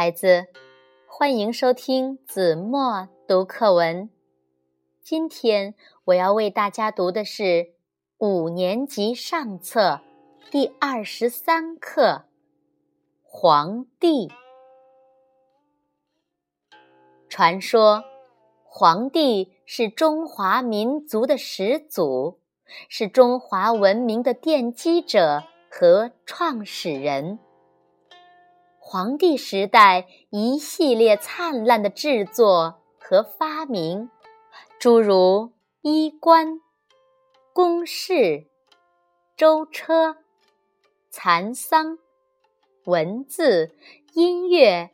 孩子，欢迎收听子墨读课文。今天我要为大家读的是五年级上册第二十三课《黄帝》。传说，黄帝是中华民族的始祖，是中华文明的奠基者和创始人。黄帝时代，一系列灿烂的制作和发明，诸如衣冠、宫室、舟车、蚕桑、文字、音乐、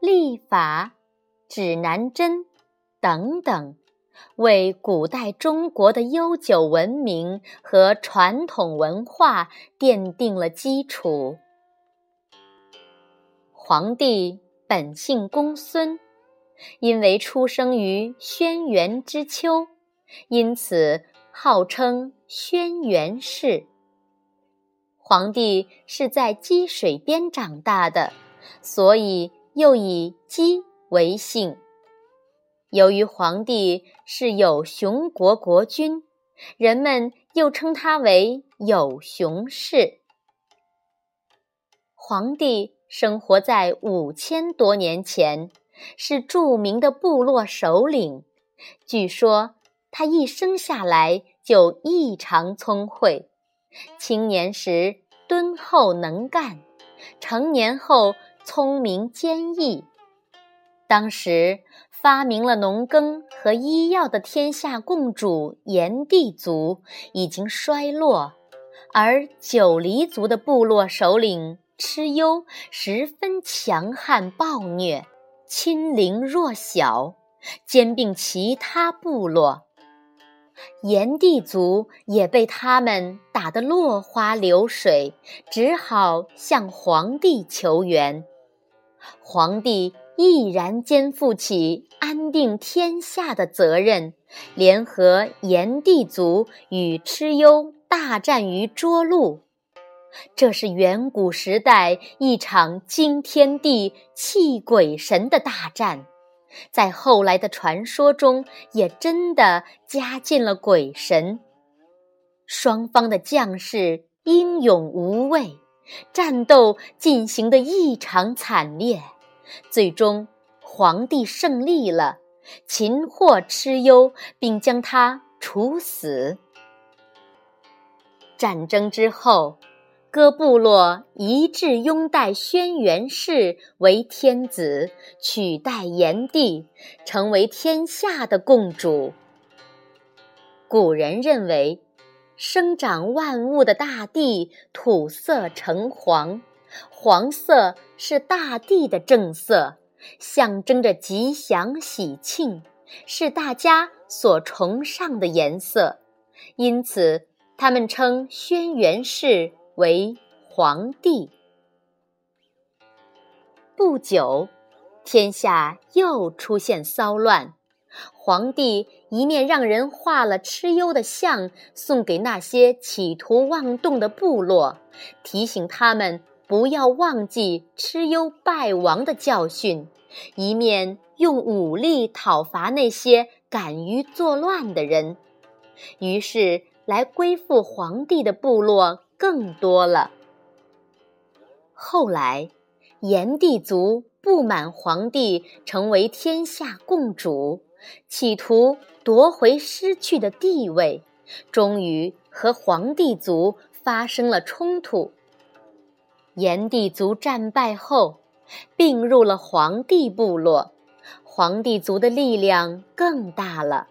历法、指南针等等，为古代中国的悠久文明和传统文化奠定了基础。皇帝本姓公孙，因为出生于轩辕之丘，因此号称轩辕氏。皇帝是在积水边长大的，所以又以姬为姓。由于皇帝是有熊国国君，人们又称他为有熊氏。皇帝。生活在五千多年前，是著名的部落首领。据说他一生下来就异常聪慧，青年时敦厚能干，成年后聪明坚毅。当时发明了农耕和医药的天下共主炎帝族已经衰落，而九黎族的部落首领。蚩尤十分强悍暴虐，亲凌弱小，兼并其他部落。炎帝族也被他们打得落花流水，只好向黄帝求援。黄帝毅然肩负起安定天下的责任，联合炎帝族与蚩尤大战于涿鹿。这是远古时代一场惊天地、泣鬼神的大战，在后来的传说中也真的加进了鬼神。双方的将士英勇无畏，战斗进行的异常惨烈，最终皇帝胜利了，擒获蚩尤，并将他处死。战争之后。各部落一致拥戴轩辕氏为天子，取代炎帝，成为天下的共主。古人认为，生长万物的大地土色橙黄，黄色是大地的正色，象征着吉祥喜庆，是大家所崇尚的颜色，因此他们称轩辕氏。为皇帝。不久，天下又出现骚乱。皇帝一面让人画了蚩尤的像，送给那些企图妄动的部落，提醒他们不要忘记蚩尤败亡的教训；一面用武力讨伐那些敢于作乱的人。于是，来归附皇帝的部落更多了。后来，炎帝族不满皇帝成为天下共主，企图夺回失去的地位，终于和黄帝族发生了冲突。炎帝族战败后，并入了黄帝部落，黄帝族的力量更大了。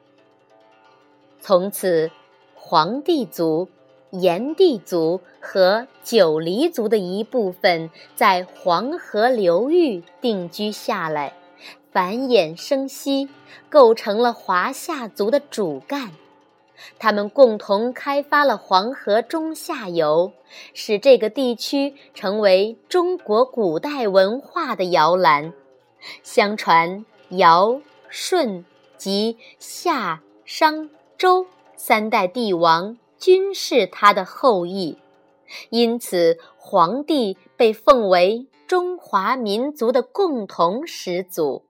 从此，黄帝族。炎帝族和九黎族的一部分在黄河流域定居下来，繁衍生息，构成了华夏族的主干。他们共同开发了黄河中下游，使这个地区成为中国古代文化的摇篮。相传，尧、舜及夏、商、周三代帝王。均是他的后裔，因此黄帝被奉为中华民族的共同始祖。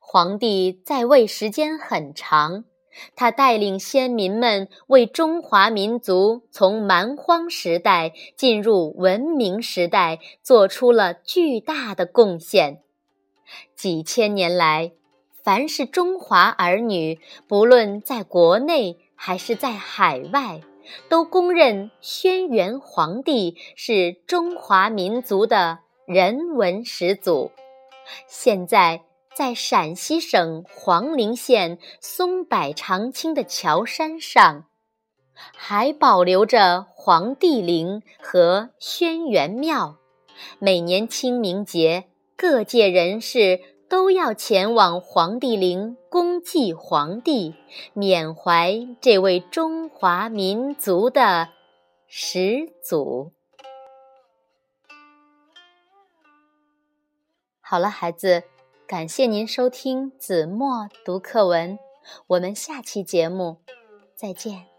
皇帝在位时间很长，他带领先民们为中华民族从蛮荒时代进入文明时代做出了巨大的贡献。几千年来，凡是中华儿女，不论在国内还是在海外，都公认轩辕皇帝是中华民族的人文始祖。现在，在陕西省黄陵县松柏长青的桥山上，还保留着黄帝陵和轩辕庙。每年清明节，各界人士。都要前往黄帝陵恭祭皇帝，缅怀这位中华民族的始祖。好了，孩子，感谢您收听子墨读课文，我们下期节目再见。